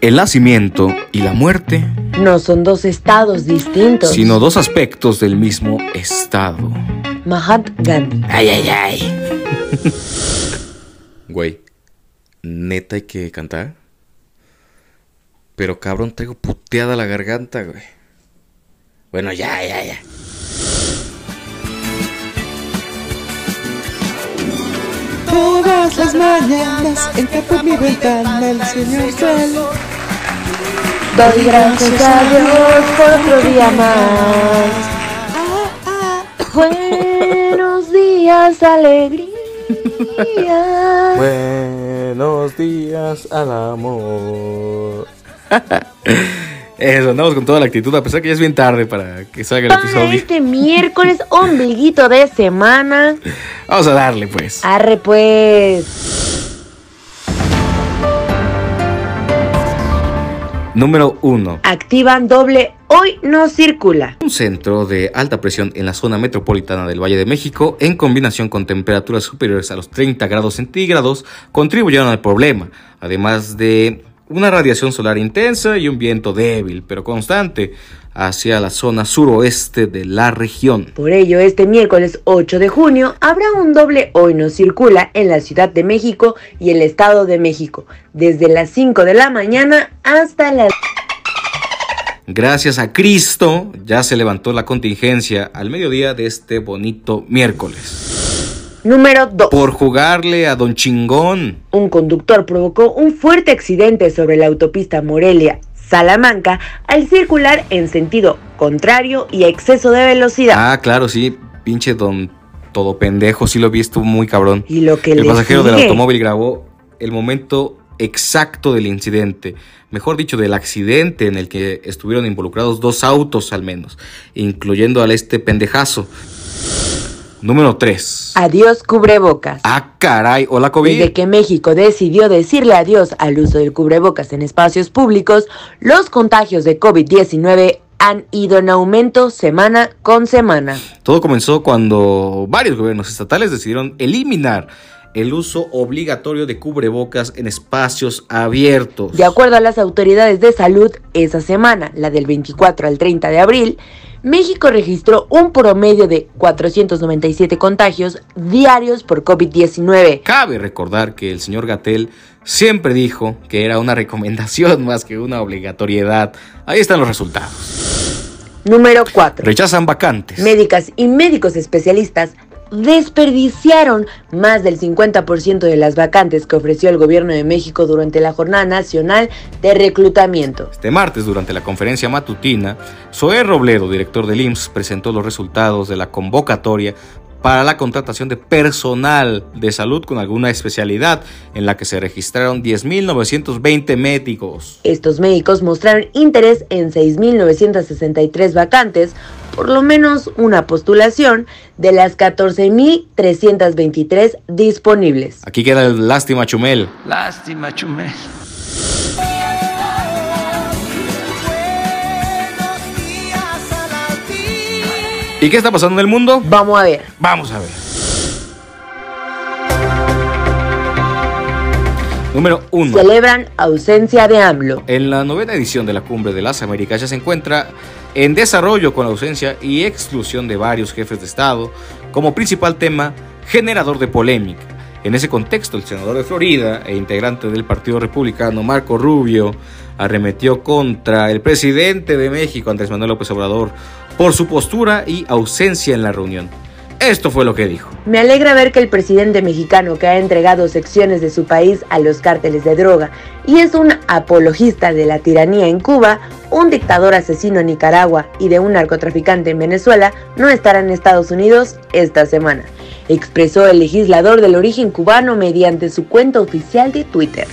El nacimiento y la muerte No son dos estados distintos. sino dos aspectos del mismo estado. Mahat Gandhi. Ay, ay, ay. Güey, neta hay que cantar. Pero cabrón, traigo puteada la garganta, güey. Bueno, ya, ya, ya. Todas las mañanas entra por mi ventana el señor Sol. Doy gracias a Dios por otro día más. Buenos días, alegría. Buenos días al amor. Eso, andamos con toda la actitud, a pesar que ya es bien tarde para que salga el Para episodio. este miércoles, ombliguito de semana. Vamos a darle, pues. Arre pues. Número 1. Activan doble. Hoy no circula. Un centro de alta presión en la zona metropolitana del Valle de México, en combinación con temperaturas superiores a los 30 grados centígrados, contribuyeron al problema, además de una radiación solar intensa y un viento débil pero constante hacia la zona suroeste de la región. Por ello, este miércoles 8 de junio habrá un doble hoy no circula en la Ciudad de México y el Estado de México, desde las 5 de la mañana hasta las... Gracias a Cristo ya se levantó la contingencia al mediodía de este bonito miércoles. Número 2. Por jugarle a Don Chingón. Un conductor provocó un fuerte accidente sobre la autopista Morelia-Salamanca al circular en sentido contrario y a exceso de velocidad. Ah, claro, sí, pinche don todo pendejo, sí lo vi, estuvo muy cabrón. Y lo que El pasajero del automóvil grabó el momento exacto del incidente, mejor dicho, del accidente en el que estuvieron involucrados dos autos al menos, incluyendo al este pendejazo. Número 3. Adiós cubrebocas. Ah, caray, hola COVID. Desde que México decidió decirle adiós al uso del cubrebocas en espacios públicos, los contagios de COVID-19 han ido en aumento semana con semana. Todo comenzó cuando varios gobiernos estatales decidieron eliminar el uso obligatorio de cubrebocas en espacios abiertos. De acuerdo a las autoridades de salud, esa semana, la del 24 al 30 de abril, México registró un promedio de 497 contagios diarios por COVID-19. Cabe recordar que el señor Gatel siempre dijo que era una recomendación más que una obligatoriedad. Ahí están los resultados. Número 4. Rechazan vacantes. Médicas y médicos especialistas desperdiciaron más del 50% de las vacantes que ofreció el gobierno de México durante la Jornada Nacional de Reclutamiento. Este martes, durante la conferencia matutina, Zoé Robledo, director del IMSS, presentó los resultados de la convocatoria para la contratación de personal de salud con alguna especialidad, en la que se registraron 10.920 médicos. Estos médicos mostraron interés en 6.963 vacantes, por lo menos una postulación de las 14.323 disponibles. Aquí queda el lástima Chumel. Lástima, Chumel. ¿Y qué está pasando en el mundo? Vamos a ver. Vamos a ver. Número 1. Celebran ausencia de AMLO. En la novena edición de la Cumbre de las Américas ya se encuentra en desarrollo con la ausencia y exclusión de varios jefes de Estado como principal tema generador de polémica. En ese contexto, el senador de Florida e integrante del Partido Republicano, Marco Rubio, arremetió contra el presidente de México, Andrés Manuel López Obrador, por su postura y ausencia en la reunión. Esto fue lo que dijo. Me alegra ver que el presidente mexicano que ha entregado secciones de su país a los cárteles de droga y es un apologista de la tiranía en Cuba, un dictador asesino en Nicaragua y de un narcotraficante en Venezuela, no estará en Estados Unidos esta semana, expresó el legislador del origen cubano mediante su cuenta oficial de Twitter.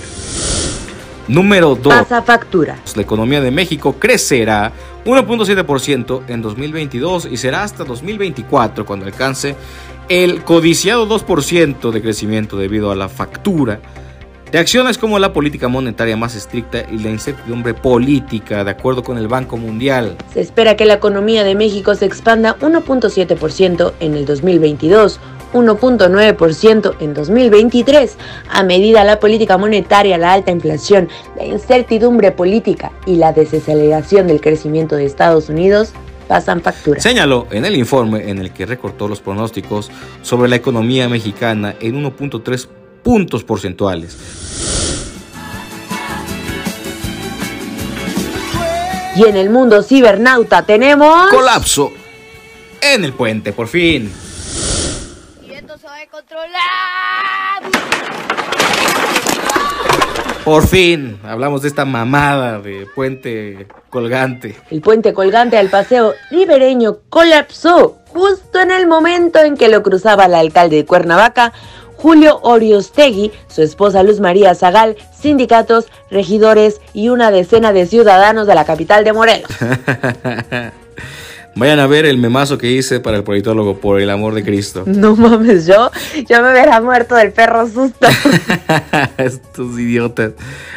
Número 2. Pasa factura. La economía de México crecerá 1.7% en 2022 y será hasta 2024 cuando alcance el codiciado 2% de crecimiento debido a la factura Reacciones como la política monetaria más estricta y la incertidumbre política, de acuerdo con el Banco Mundial. Se espera que la economía de México se expanda 1.7% en el 2022, 1.9% en 2023, a medida la política monetaria, la alta inflación, la incertidumbre política y la desaceleración del crecimiento de Estados Unidos pasan factura. Señaló en el informe en el que recortó los pronósticos sobre la economía mexicana en 1.3 puntos porcentuales. Y en el mundo cibernauta tenemos... Colapso en el puente, por fin. Por fin, hablamos de esta mamada de puente colgante. El puente colgante al paseo ribereño colapsó justo en el momento en que lo cruzaba el alcalde de Cuernavaca, Julio Oriostegui, su esposa Luz María Zagal, sindicatos, regidores y una decena de ciudadanos de la capital de Morelos. Vayan a ver el memazo que hice para el politólogo, por el amor de Cristo. No mames, yo, yo me hubiera muerto del perro susto. Estos idiotas.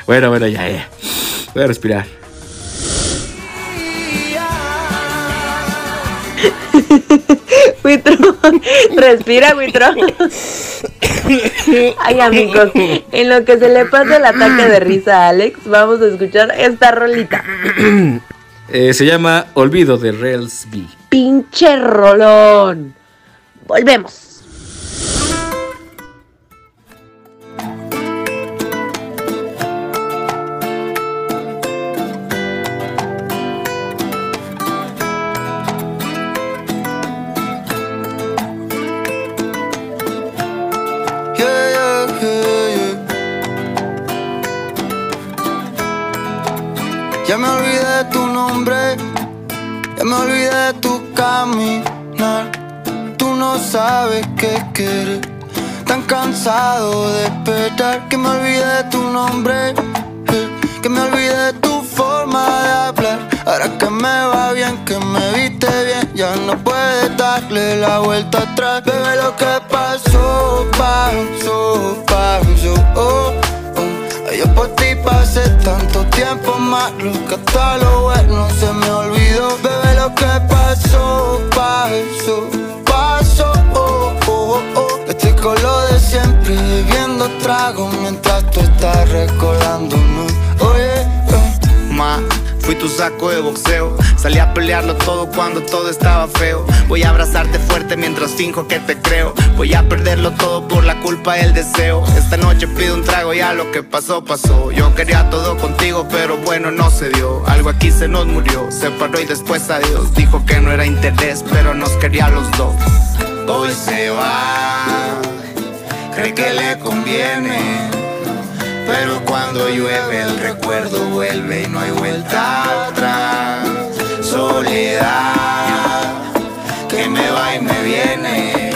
Bueno, bueno, ya, ya. Voy a respirar. Huitrón, respira, Huitrón. Ay, amigos, en lo que se le pasa el ataque de risa a Alex, vamos a escuchar esta rolita. Eh, se llama Olvido de Railsby. Pinche rolón. Volvemos. Ya me olvidé de tu nombre, ya me olvidé de tu caminar. Tú no sabes qué quieres, tan cansado de esperar que me olvidé de tu nombre, que me olvidé de tu forma de hablar. Ahora que me va bien, que me viste bien, ya no puedes darle la vuelta atrás. Bebé, lo que pasó, pasó, pasó. Oh, Yo por ti pasé tanto tiempo malo que hasta lo bueno se me olvidó. Bebé, lo que pasó, pasó, pasó. Oh, oh, oh, oh. Estoy con lo de siempre, bebiendo trago tu saco de boxeo. Salí a pelearlo todo cuando todo estaba feo. Voy a abrazarte fuerte mientras finjo que te creo. Voy a perderlo todo por la culpa del deseo. Esta noche pido un trago, ya lo que pasó, pasó. Yo quería todo contigo, pero bueno, no se dio. Algo aquí se nos murió. Se paró y después adiós. Dijo que no era interés, pero nos quería los dos. Hoy se va, cree que le conviene. Pero cuando llueve el recuerdo vuelve y no hay vuelta atrás. Soledad que me va y me viene.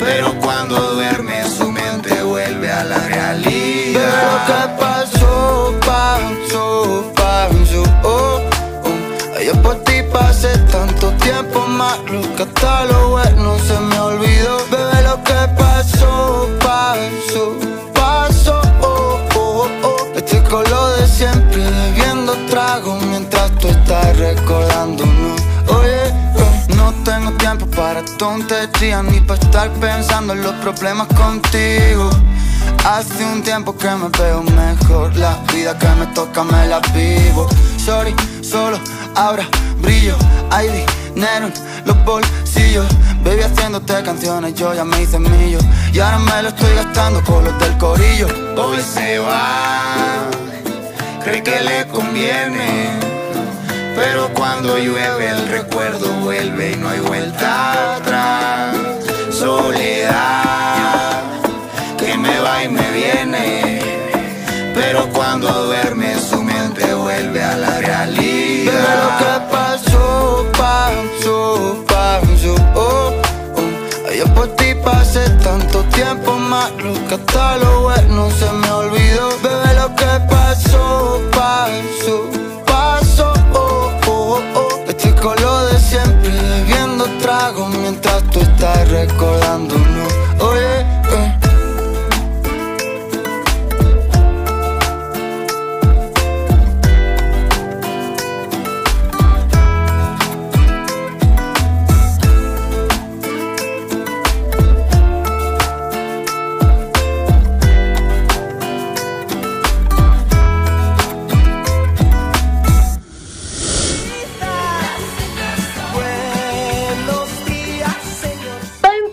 Pero cuando duerme su mente vuelve a la realidad. que pasó, pasó, pasó. Oh, oh. Yo por ti pasé tanto tiempo malo que hasta lo bueno se me tonterías ni para estar pensando en los problemas contigo. Hace un tiempo que me veo mejor, la vida que me toca me la vivo. Sorry, solo ahora brillo, hay dinero en los bolsillos. Baby haciéndote canciones, yo ya me hice millo. Y ahora me lo estoy gastando con los del corillo. Hoy se va, cree que le conviene. Pero cuando llueve el recuerdo vuelve y no hay vuelta atrás. Soledad que me va y me viene. Pero cuando duerme su mente vuelve a la Bebé, lo que realidad. pasó, pasó, pasó. Oh, oh. Yo por ti pasé tanto tiempo malo que hasta lo bueno se me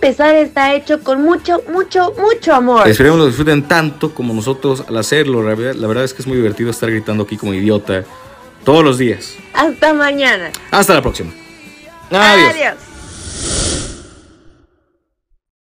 empezar está hecho con mucho, mucho, mucho amor. Esperemos lo disfruten tanto como nosotros al hacerlo. La verdad, la verdad es que es muy divertido estar gritando aquí como idiota todos los días. Hasta mañana. Hasta la próxima. Adiós. Adiós.